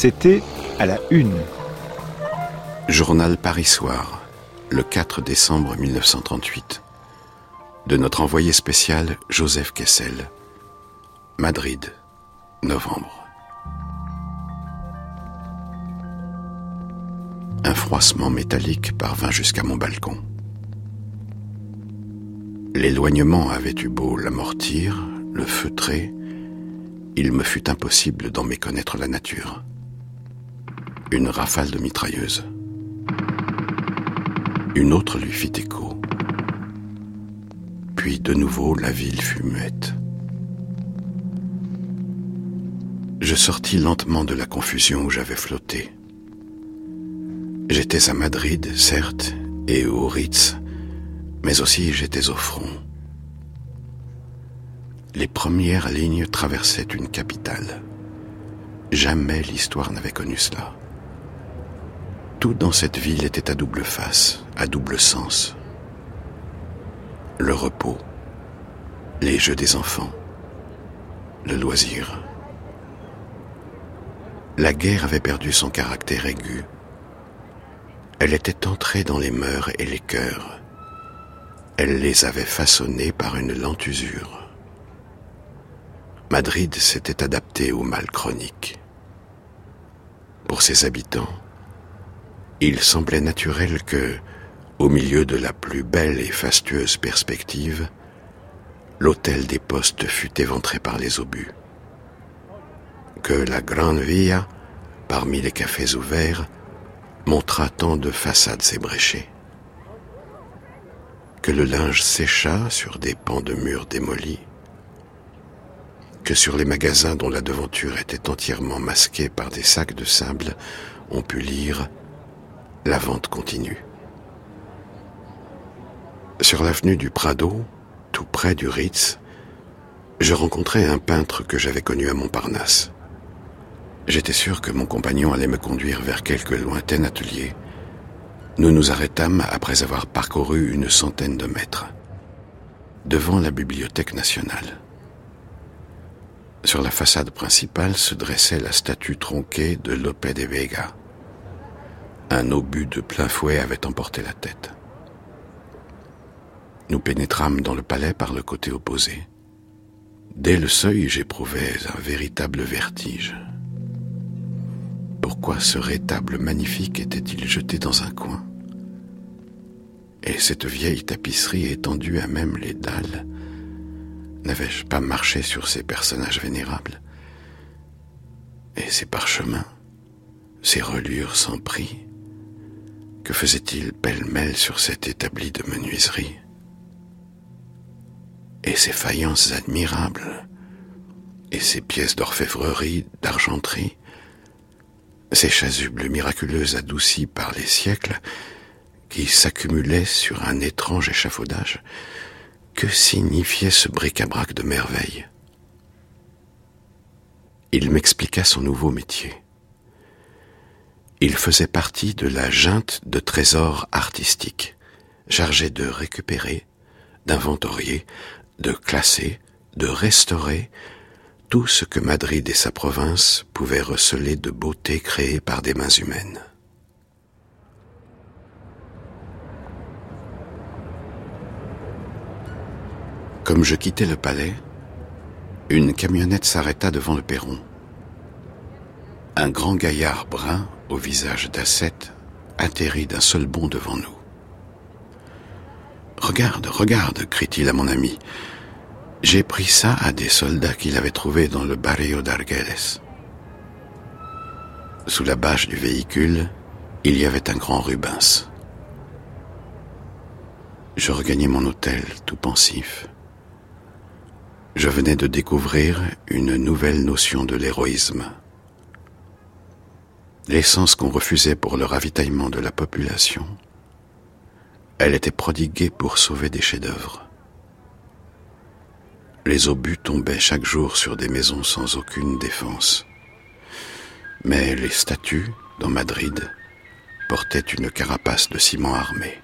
C'était à la une. Journal Paris Soir, le 4 décembre 1938. De notre envoyé spécial Joseph Kessel. Madrid, novembre. Un froissement métallique parvint jusqu'à mon balcon. L'éloignement avait eu beau l'amortir, le feutrer, il me fut impossible d'en méconnaître la nature. Une rafale de mitrailleuse. Une autre lui fit écho. Puis de nouveau la ville fut muette. Je sortis lentement de la confusion où j'avais flotté. J'étais à Madrid, certes, et au Ritz, mais aussi j'étais au front. Les premières lignes traversaient une capitale. Jamais l'histoire n'avait connu cela. Tout dans cette ville était à double face, à double sens. Le repos, les jeux des enfants, le loisir. La guerre avait perdu son caractère aigu. Elle était entrée dans les mœurs et les cœurs. Elle les avait façonnés par une lente usure. Madrid s'était adapté au mal chronique. Pour ses habitants, il semblait naturel que, au milieu de la plus belle et fastueuse perspective, l'hôtel des postes fût éventré par les obus. Que la Grande Via, parmi les cafés ouverts, montra tant de façades ébréchées. Que le linge sécha sur des pans de murs démolis que sur les magasins dont la devanture était entièrement masquée par des sacs de sable, on put lire La vente continue. Sur l'avenue du Prado, tout près du Ritz, je rencontrai un peintre que j'avais connu à Montparnasse. J'étais sûr que mon compagnon allait me conduire vers quelque lointain atelier. Nous nous arrêtâmes après avoir parcouru une centaine de mètres, devant la Bibliothèque nationale. Sur la façade principale se dressait la statue tronquée de Lope de Vega. Un obus de plein fouet avait emporté la tête. Nous pénétrâmes dans le palais par le côté opposé. Dès le seuil, j'éprouvais un véritable vertige. Pourquoi ce rétable magnifique était-il jeté dans un coin? Et cette vieille tapisserie étendue à même les dalles N'avais-je pas marché sur ces personnages vénérables? Et ces parchemins, ces relures sans prix, que faisaient-ils pêle-mêle sur cet établi de menuiserie? Et ces faïences admirables, et ces pièces d'orfèvrerie, d'argenterie, ces chasubles miraculeuses adoucies par les siècles, qui s'accumulaient sur un étrange échafaudage, que signifiait ce bric-à-brac de merveilles Il m'expliqua son nouveau métier. Il faisait partie de la junte de trésors artistiques, chargée de récupérer, d'inventorier, de classer, de restaurer tout ce que Madrid et sa province pouvaient receler de beauté créée par des mains humaines. Comme je quittais le palais, une camionnette s'arrêta devant le perron. Un grand gaillard brun, au visage d'ascète, atterrit d'un seul bond devant nous. Regarde, regarde, crie-t-il à mon ami. J'ai pris ça à des soldats qu'il avait trouvés dans le barrio d'Arguelles. Sous la bâche du véhicule, il y avait un grand Rubens. Je regagnai mon hôtel, tout pensif je venais de découvrir une nouvelle notion de l'héroïsme. L'essence qu'on refusait pour le ravitaillement de la population, elle était prodiguée pour sauver des chefs-d'œuvre. Les obus tombaient chaque jour sur des maisons sans aucune défense. Mais les statues, dans Madrid, portaient une carapace de ciment armé.